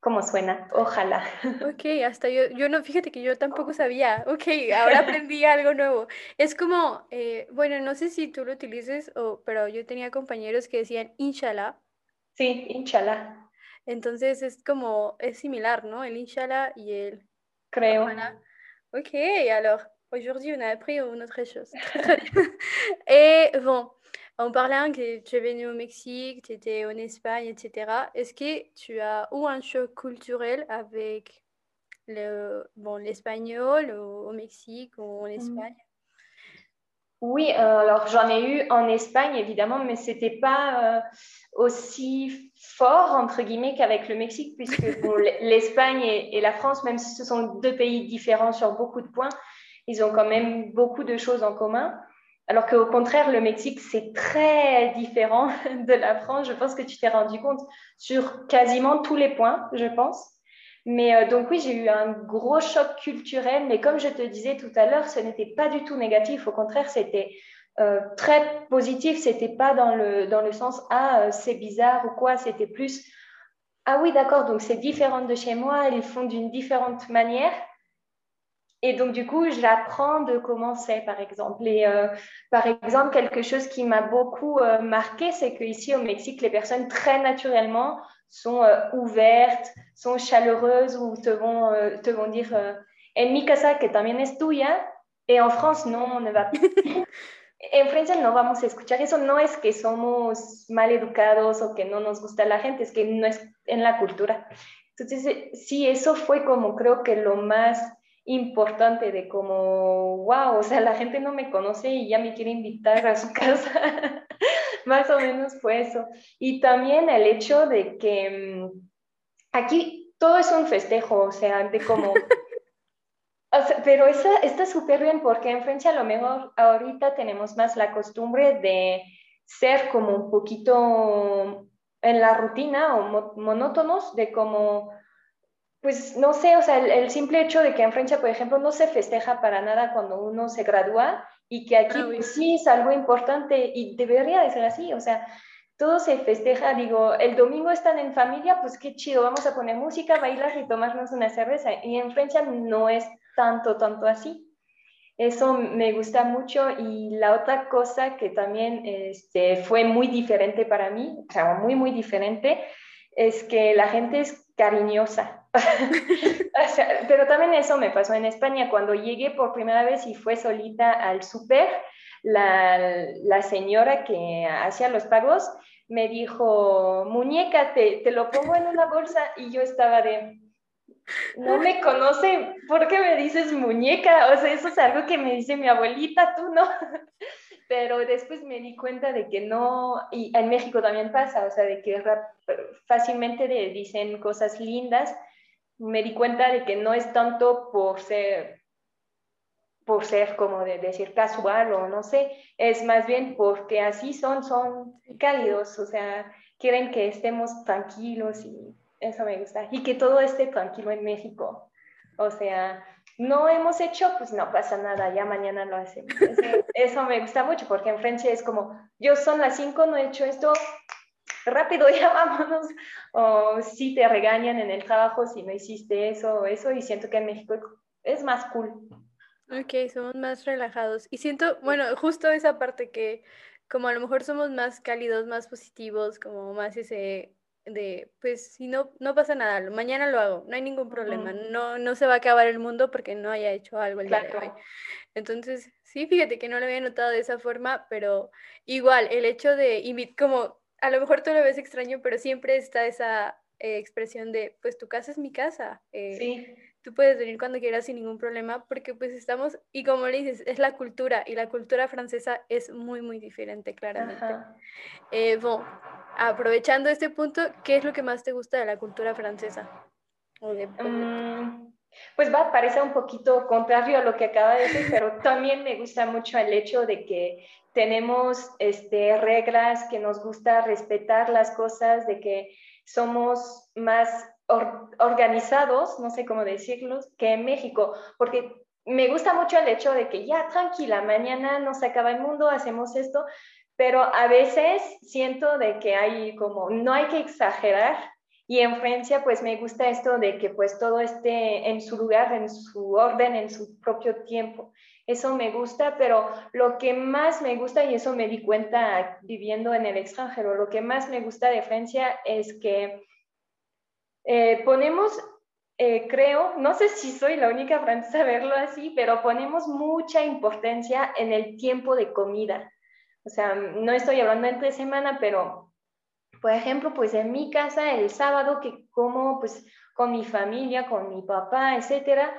cómo suena, ojalá. Ok, hasta yo, yo no, fíjate que yo tampoco sabía, ok, ahora aprendí algo nuevo. Es como, eh, bueno, no sé si tú lo utilices, o, pero yo tenía compañeros que decían inshallah. Sí, inshallah. Entonces es como, es similar, ¿no? El inshallah y el... Creo. Ok, alors, aujourd'hui on a appris une autre chose. Et bon, On parlait que tu es venu au Mexique, tu étais en Espagne, etc. Est-ce que tu as eu un choc culturel avec le, bon, l'espagnol au, Mexique ou en mmh. Espagne? Oui, euh, alors j'en ai eu en Espagne évidemment, mais c'était pas euh, aussi fort entre guillemets qu'avec le Mexique, puisque l'Espagne et, et, la France, même si ce sont deux pays différents sur beaucoup de points, ils ont quand même beaucoup de choses en commun. Alors qu'au contraire, le Mexique, c'est très différent de la France. Je pense que tu t'es rendu compte sur quasiment tous les points, je pense. Mais euh, donc oui, j'ai eu un gros choc culturel, mais comme je te disais tout à l'heure, ce n'était pas du tout négatif. Au contraire, c'était euh, très positif. C'était pas dans le, dans le sens ah euh, c'est bizarre ou quoi. C'était plus ah oui d'accord donc c'est différent de chez moi. Ils font d'une différente manière. Et donc, du coup, j'apprends de comment c'est, par exemple. Et par exemple, quelque chose qui m'a beaucoup euh, marqué, c'est qu'ici au Mexique, les personnes très naturellement sont euh, ouvertes, sont chaleureuses ou te vont, te vont dire en mi casa, que también es tuya, en France no, no va. en Francia no vamos a escuchar eso. No es que somos mal educados o que no nos gusta la gente, es que no es en la cultura. Entonces, eh, sí, eso fue como creo que lo más importante de como, wow, o sea, la gente no me conoce y ya me quiere invitar a su casa. Más o menos fue eso. Y también el hecho de que mm, aquí todo es un festejo, o sea, de como... pero esa, está súper bien porque en Francia a lo mejor ahorita tenemos más la costumbre de ser como un poquito en la rutina o monótonos de como pues no sé, o sea, el, simple hecho de que en Francia, por ejemplo, no se festeja para nada cuando uno se gradúa y que aquí ah, pues, sí es algo importante y debería de ser así, o sea, todo se festeja, digo, el domingo están en familia, pues qué chido, vamos a poner música, bailar y tomarnos una cerveza. Y en Francia no es tanto, tanto así. Eso me gusta mucho y la otra cosa que también este, fue muy diferente para mí, o sea, muy, muy diferente, es que la gente es cariñosa. pero también eso me pasó en España. Cuando llegué por primera vez y fue solita al súper, la, la, señora que hacía los pagos me dijo, muñeca, te, te lo pongo en una bolsa y yo estaba de, no me conoce, ¿por qué me dices muñeca? O sea, eso es algo que me dice mi abuelita, tú no. Pero después me di cuenta de que no, y en México también pasa, o sea, de que fácilmente dicen cosas lindas me di cuenta de que no es tanto por ser, por ser como de decir casual o no sé, es más bien porque así son, son cálidos, o sea, quieren que estemos tranquilos y eso me gusta. Y que todo esté tranquilo en México. O sea, no hemos hecho, pues no pasa nada, ya mañana lo hacemos. Eso, eso me gusta mucho porque en Francia es como, yo son las cinco, no he hecho esto, rápido, ya vámonos, o si te regañan en el trabajo si no hiciste eso o eso, y siento que en México es más cool. Ok, somos más relajados. Y siento, bueno, justo esa parte que como a lo mejor somos más cálidos, más positivos, como más ese de, pues si no, no pasa nada, mañana lo hago, no hay ningún problema, no, no se va a acabar el mundo porque no haya hecho algo el día de hoy. Entonces, sí, fíjate que no lo había notado de esa forma, pero igual, el hecho de, como a lo mejor tú lo ves extraño, pero siempre está esa eh, expresión de, pues tu casa es mi casa. Eh, sí. Tú puedes venir cuando quieras sin ningún problema, porque pues estamos, y como le dices, es la cultura, y la cultura francesa es muy, muy diferente, claramente. Eh, bueno, aprovechando este punto, ¿qué es lo que más te gusta de la cultura francesa? Mm, pues va, parece un poquito contrario a lo que acaba de decir, pero también me gusta mucho el hecho de que tenemos este, reglas, que nos gusta respetar las cosas, de que somos más organizados, no sé cómo decirlo, que en México, porque me gusta mucho el hecho de que ya tranquila, mañana nos acaba el mundo, hacemos esto, pero a veces siento de que hay como, no hay que exagerar, y en Francia, pues me gusta esto de que pues todo esté en su lugar, en su orden, en su propio tiempo. Eso me gusta, pero lo que más me gusta, y eso me di cuenta viviendo en el extranjero, lo que más me gusta de Francia es que eh, ponemos, eh, creo, no sé si soy la única francesa a verlo así, pero ponemos mucha importancia en el tiempo de comida. O sea, no estoy hablando entre semana, pero por ejemplo, pues en mi casa el sábado que como pues con mi familia, con mi papá, etcétera,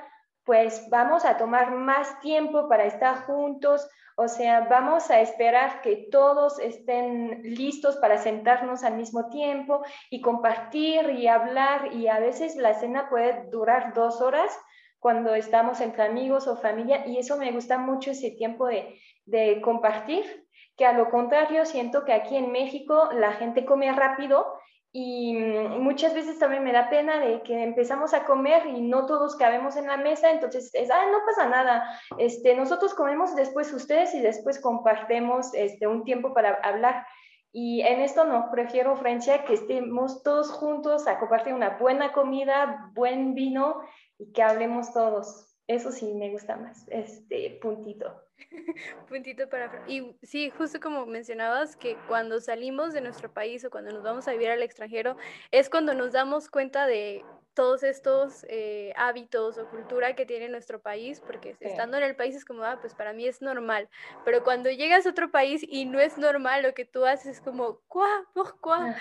pues vamos a tomar más tiempo para estar juntos, o sea, vamos a esperar que todos estén listos para sentarnos al mismo tiempo y compartir y hablar. Y a veces la cena puede durar dos horas cuando estamos entre amigos o familia y eso me gusta mucho ese tiempo de, de compartir que a lo contrario siento que aquí en México la gente come rápido y mm, muchas veces también me da pena de que empezamos a comer y no todos cabemos en la mesa, entonces es, ah, no pasa nada, este, nosotros comemos después ustedes y después compartimos este, un tiempo para hablar. Y en esto no, prefiero Francia que estemos todos juntos a compartir una buena comida, buen vino y que hablemos todos. Eso sí me gusta más, este puntito. Puntito para... Y sí, justo como mencionabas, que cuando salimos de nuestro país o cuando nos vamos a vivir al extranjero, es cuando nos damos cuenta de todos estos eh, hábitos o cultura que tiene nuestro país, porque estando en el país es como, ah, pues para mí es normal, pero cuando llegas a otro país y no es normal lo que tú haces, es como, ¿cuá? ¿Por cuá?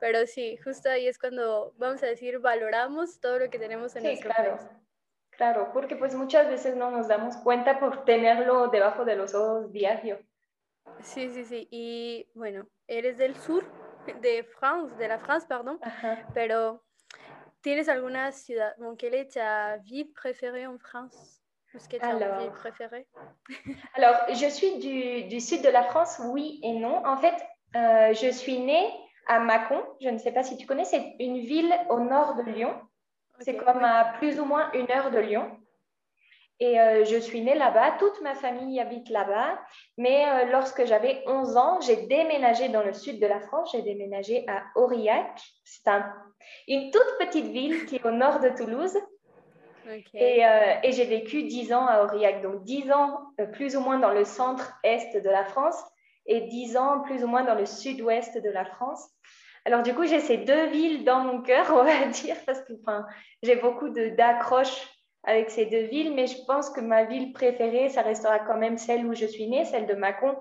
Pero sí, justo ahí es cuando, vamos a decir, valoramos todo lo que tenemos en nuestro claro. país. Claro, porque pues muchas veces no nos damos cuenta por tenerlo debajo de los ojos diario. Sí, sí, sí. Y bueno, eres del sur de France, de la France, pardon, pero ¿Tienes alguna ciudad, bon, quelle est ta ville préférée en France? Que tu as ville préférée Alors, je suis du, du, sud de la France, oui et non. En fait, euh, je suis née à Mâcon. Je ne sais pas si tu connais, c'est une ville au nord de Lyon. C'est comme à plus ou moins une heure de Lyon. Et euh, je suis née là-bas, toute ma famille habite là-bas. Mais euh, lorsque j'avais 11 ans, j'ai déménagé dans le sud de la France, j'ai déménagé à Aurillac. C'est un, une toute petite ville qui est au nord de Toulouse. Et, euh, et j'ai vécu 10 ans à Aurillac, donc 10 ans plus ou moins dans le centre-est de la France et 10 ans plus ou moins dans le sud-ouest de la France. Alors du coup, j'ai ces deux villes dans mon cœur, on va dire, parce que j'ai beaucoup d'accroches avec ces deux villes, mais je pense que ma ville préférée, ça restera quand même celle où je suis née, celle de Mâcon,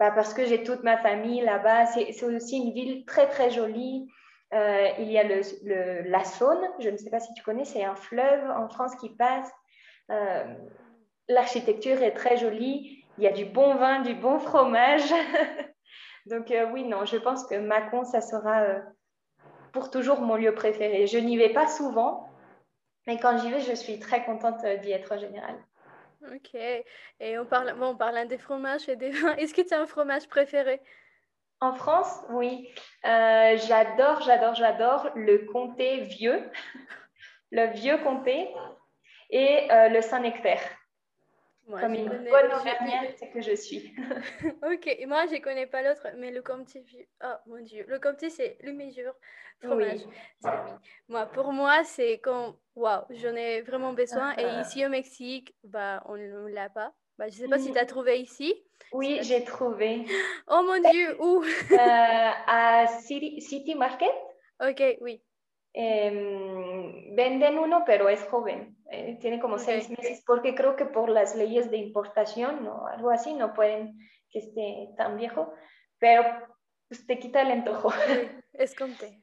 bah, parce que j'ai toute ma famille là-bas. C'est aussi une ville très, très jolie. Euh, il y a le, la Saône, je ne sais pas si tu connais, c'est un fleuve en France qui passe. Euh, l'architecture est très jolie. Il y a du bon vin, du bon fromage. Donc euh, oui, non, je pense que Mâcon, ça sera pour toujours mon lieu préféré. Je n'y vais pas souvent, mais quand j'y vais, je suis très contente euh, d'y être en général. Ok. Et on parle, bon, on parle des fromages et des vins. Est-ce que tu as un fromage préféré? En France, oui. Euh, j'adore, j'adore, j'adore le comté vieux, le vieux comté et euh, le Saint-Nectaire. Comme une bonne auvergnate que je suis. ok, moi je connais pas l'autre, mais le Comté, oh mon dieu, le Comté c'est le meilleur fromage. Oui. Moi, pour moi, c'est quand, waouh, j'en ai vraiment besoin. Et ah. ici au Mexique, bah, on ne l'a pas. Bah, je sais pas si tu as trouvé ici. Oui, j'ai trouvé. Oh mon dieu, où? Euh, À City, City Market. Ok, oui. Eh, venden uno, pero es joven, eh, tiene como okay. seis meses, porque creo que por las leyes de importación o algo así no pueden que esté tan viejo, pero pues, te quita el antojo. es conté.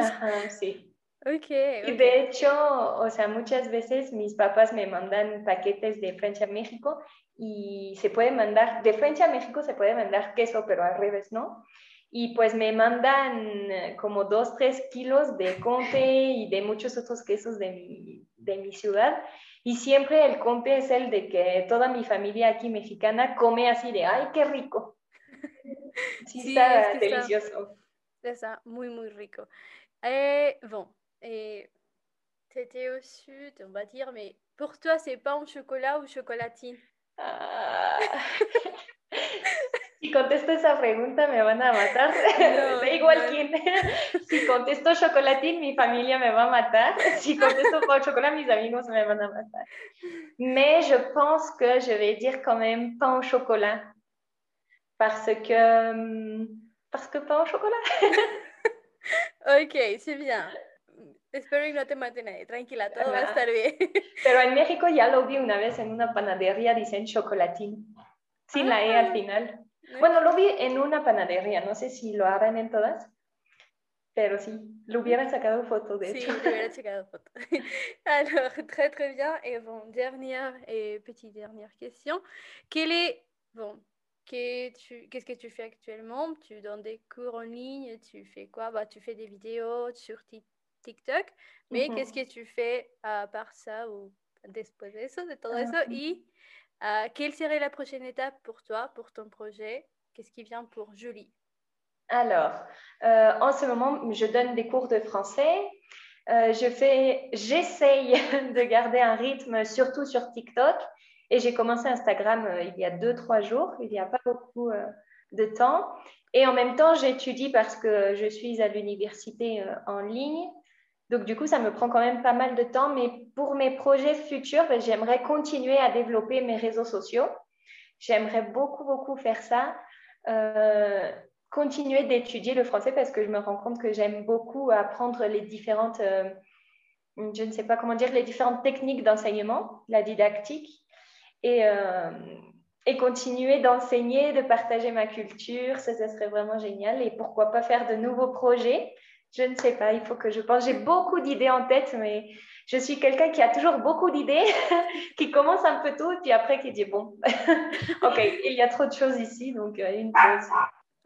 Ajá, sí. Okay, Y de hecho, o sea, muchas veces mis papás me mandan paquetes de Francia a México y se puede mandar, de Francia a México se puede mandar queso, pero al revés, ¿no? Y pues me mandan eh, como dos, tres kilos de conte y de muchos otros quesos de mi, de mi ciudad. Y siempre el conte es el de que toda mi familia aquí mexicana come así de, ay, qué rico. Sí, está delicioso. Está, muy, muy rico. Eh, bon, eh, c'était au sud, on va dire, mais pour toi, c'est pain au chocolat ou chocolatine ah. Si contesto esa pregunta me van a matar. da igual quién. Si contesto chocolatín, mi familia me va a matar. Si contesto au chocolat, mis amigos me van a matar. Mais je pense que je vais dire quand même pain au chocolat. Parce que... Parce que pain au chocolat. ok, c'est bien. Espero que no te maten nadie. Tranquila, todo va a estar bien. Pero en México ya lo vi una vez en una panadería, dicen chocolatín. Sin la E al final. Bueno, lo vi en una panadería, no sé si lo harán en todas, pero sí, lo hubieran sacado foto de hecho. Sí, lo hubieran sacado foto. Alors, très très bien. Et bon, dernière et petite dernière question. Quel est, bon, qu'est-ce que tu fais actuellement? Tu donnes des cours en ligne Tu fais quoi? Bah, Tu fais des vidéos sur TikTok, mais qu'est-ce que tu fais à part ça ou después de eso, de todo eso Y euh, quelle serait la prochaine étape pour toi, pour ton projet? Qu'est-ce qui vient pour Julie? Alors, euh, en ce moment, je donne des cours de français. Euh, je fais, j'essaye de garder un rythme, surtout sur TikTok. Et j'ai commencé Instagram il y a deux, trois jours. Il n'y a pas beaucoup de temps. Et en même temps, j'étudie parce que je suis à l'université en ligne. Donc, du coup, ça me prend quand même pas mal de temps. Mais pour mes projets futurs, ben, j'aimerais continuer à développer mes réseaux sociaux. J'aimerais beaucoup, beaucoup faire ça. Euh, continuer d'étudier le français parce que je me rends compte que j'aime beaucoup apprendre les différentes euh, je ne sais pas comment dire, les différentes techniques d'enseignement, la didactique, et, euh, et continuer d'enseigner, de partager ma culture, ça, ça serait vraiment génial. Et pourquoi pas faire de nouveaux projets Je ne sais pas, il faut que je pense. J'ai beaucoup d'idées en tête, mais je suis quelqu'un qui a toujours beaucoup d'idées, qui commence un peu tout, puis après qui dit bon, ok, il y a trop de choses ici, donc euh, une pause.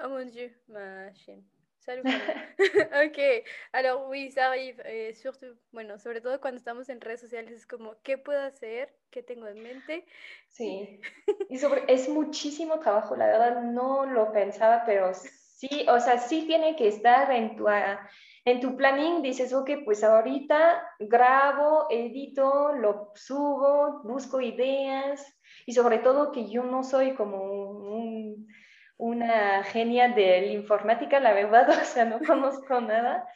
Oh mon Dieu, ma chienne. Salut. ok, alors oui, ça arrive, eh, surtout, bueno, sobre todo cuando estamos en redes sociales, es como, ¿qué puedo hacer? ¿Qué tengo en mente? Sí, y sobre, es muchísimo trabajo, la verdad no lo pensaba, pero sí, o sea, sí tiene que estar en tu, ah, en tu planning, dices, ok, pues ahorita grabo, edito, lo subo, busco ideas, y sobre todo que yo no soy como un una genia de la informática, la verdad, o sea, no conozco nada.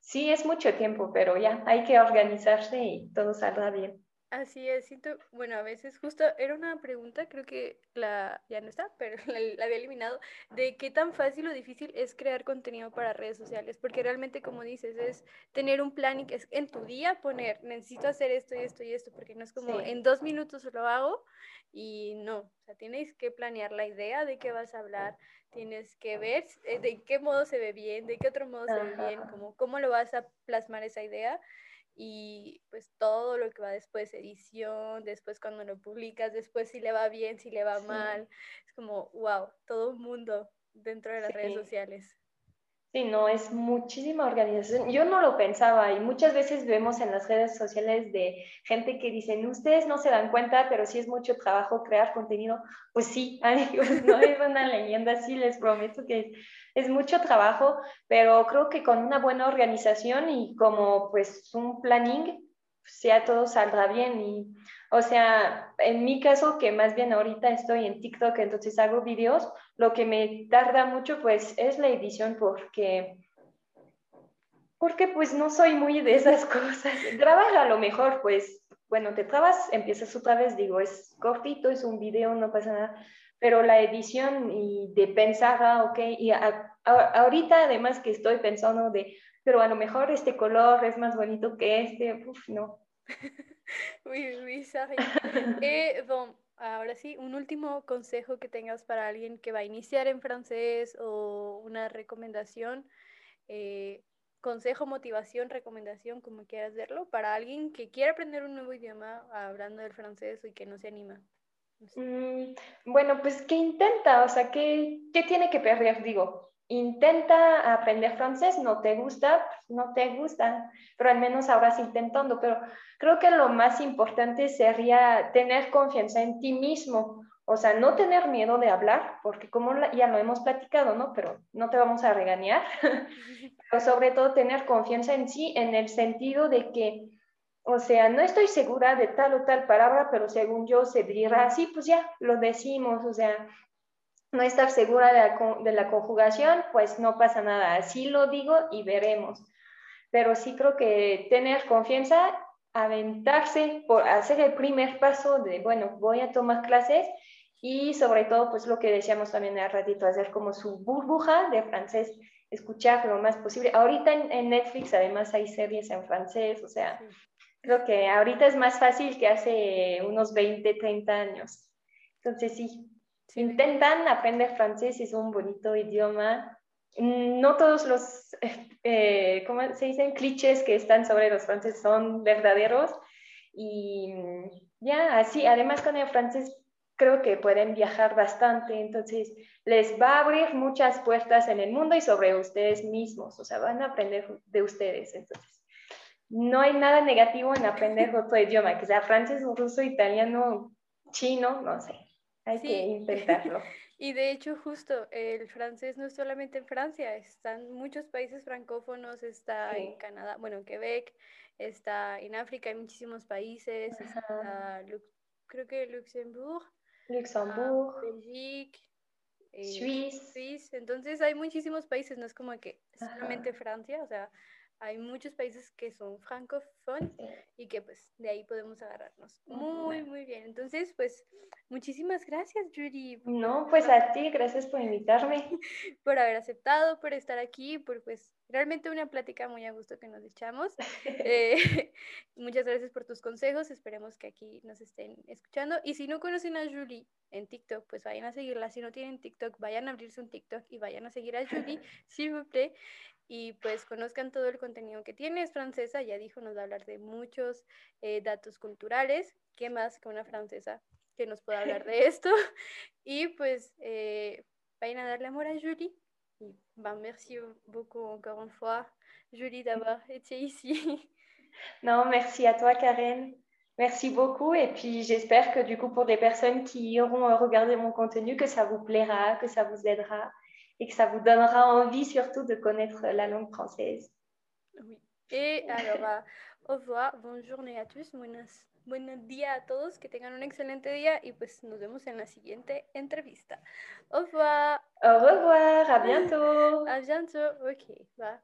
Sí, es mucho tiempo, pero ya hay que organizarse y todo saldrá bien. Así es, siento, bueno, a veces justo era una pregunta, creo que la ya no está, pero la, había eliminado, de qué tan fácil o difícil es crear contenido para redes sociales, porque realmente como dices, es tener un plan y que es en tu día poner, necesito hacer esto y esto y esto, porque no es como en dos minutos lo hago y no, o sea, tienes que planear la idea de qué vas a hablar, tienes que ver eh, de qué modo se ve bien, de qué otro modo se ve bien, como, cómo lo vas a plasmar esa idea y pues todo lo que va después, edición, después cuando lo publicas, después si le va bien, si le va mal, es como, wow, todo un mundo dentro de las redes sociales. Sí, no, es muchísima organización. Yo no lo pensaba y muchas veces vemos en las redes sociales de gente que dicen, ustedes no se dan cuenta, pero sí es mucho trabajo crear contenido. Pues sí, amigos, no es una leyenda, sí les prometo que es mucho trabajo, pero creo que con una buena organización y como pues un planning, ya todo saldrá bien. Y, o sea, en mi caso, que más bien ahorita estoy en TikTok, entonces hago videos, lo que me tarda mucho pues es la edición porque porque pues no soy muy de esas cosas. Grabar a lo mejor, pues, bueno, te trabas, empiezas otra vez, digo, es cortito, es un video, no pasa nada, pero la edición y de pensar, ah, ok, y ahorita además que estoy pensando de, pero a lo mejor este color es más bonito que este, uff, no. oui, oui, ça Et bon, ahora sí, un último consejo que tengas para alguien que va a iniciar en francés o una recomendación, eh, consejo, motivación, recomendación, como quieras verlo, para alguien que quiere aprender un nuevo idioma hablando del francés y que no se anima. Mm, bueno, pues que intenta, o sea, ¿qué, ¿qué tiene que perder? Digo, intenta aprender francés, no te gusta, no te gusta, pero al menos sí intentando. Pero creo que lo más importante sería tener confianza en ti mismo, o sea, no tener miedo de hablar, porque como ya lo hemos platicado, ¿no? Pero no te vamos a regañar, pero sobre todo tener confianza en sí en el sentido de que o sea, no estoy segura de tal o tal palabra, pero según yo se dirá así, pues ya lo decimos, o sea, no estar segura de la, conjugación, pues no pasa nada, así lo digo y veremos. Pero sí creo que tener confianza, aventarse por hacer el primer paso de, bueno, voy a tomar clases y sobre todo, pues lo que decíamos también al ratito, hacer como su burbuja de francés, escuchar lo más posible. Ahorita en, Netflix además hay series en francés, o sea, Creo que ahorita es más fácil que hace unos 20, 30 años. Entonces sí, intentan aprender francés, es un bonito idioma. No todos los, eh, ¿cómo se dicen? Clichés que están sobre los franceses son verdaderos. Y ya, así, además con el francés creo que pueden viajar bastante, entonces les va a abrir muchas puertas en el mundo y sobre ustedes mismos, o sea, van a aprender de ustedes, entonces no hay nada negativo en aprender otro idioma, que sea francés, ruso, italiano, chino, no sé. Hay que intentarlo. Y de hecho, justo el francés no es solamente en Francia, están muchos países francófonos, está en Canadá, bueno, en Quebec, está en África, hay muchísimos países, creo que Luxemburgo, Luxemburgo, ah, Bélgica, eh, Suiza. Entonces hay muchísimos países, no es como que solamente Francia, o sea, hay muchos países que son francófonos y que pues de ahí podemos agarrarnos. Muy, muy bien. Entonces, pues muchísimas gracias, Judy. No, pues a ti, gracias por invitarme. por haber aceptado, por estar aquí, por pues realmente una plática muy a gusto que nos echamos. Eh, muchas gracias por tus consejos, esperemos que aquí nos estén escuchando. Y si no conocen a Julie en TikTok, pues vayan a seguirla. Si no tienen TikTok, vayan a abrirse un TikTok y vayan a seguir a Julie, si y pues conozcan todo el contenido que tiene. Es francesa, ya dijo, nos va a hablar de muchos eh, datos culturales. ¿Qué más que una francesa que nos pueda hablar de esto? Y pues eh, vayan a darle amor a Julie. Y ben, merci beaucoup encore une fois, Julie, d'avoir été ici. Non, merci à toi, Karen. Merci beaucoup. Et puis, j'espère que du coup, pour les personnes qui auront regardé mon contenu, que ça vous plaira, que ça vous aidera et que ça vous donnera envie surtout de connaître la langue française. Oui. Et alors, au revoir, bonne journée à tous, buenos, buenos días a todos, que tengan un excelente día y pues nos vemos en la siguiente entrevista. Au revoir. Au revoir, à bientôt. à bientôt, ok, va.